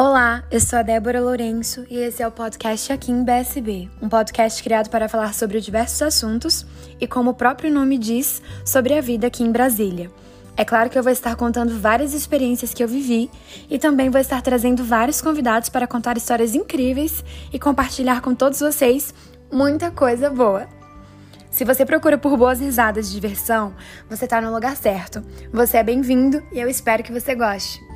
Olá, eu sou a Débora Lourenço e esse é o podcast Aqui em BSB, um podcast criado para falar sobre diversos assuntos e, como o próprio nome diz, sobre a vida aqui em Brasília. É claro que eu vou estar contando várias experiências que eu vivi e também vou estar trazendo vários convidados para contar histórias incríveis e compartilhar com todos vocês muita coisa boa. Se você procura por boas risadas de diversão, você está no lugar certo. Você é bem-vindo e eu espero que você goste.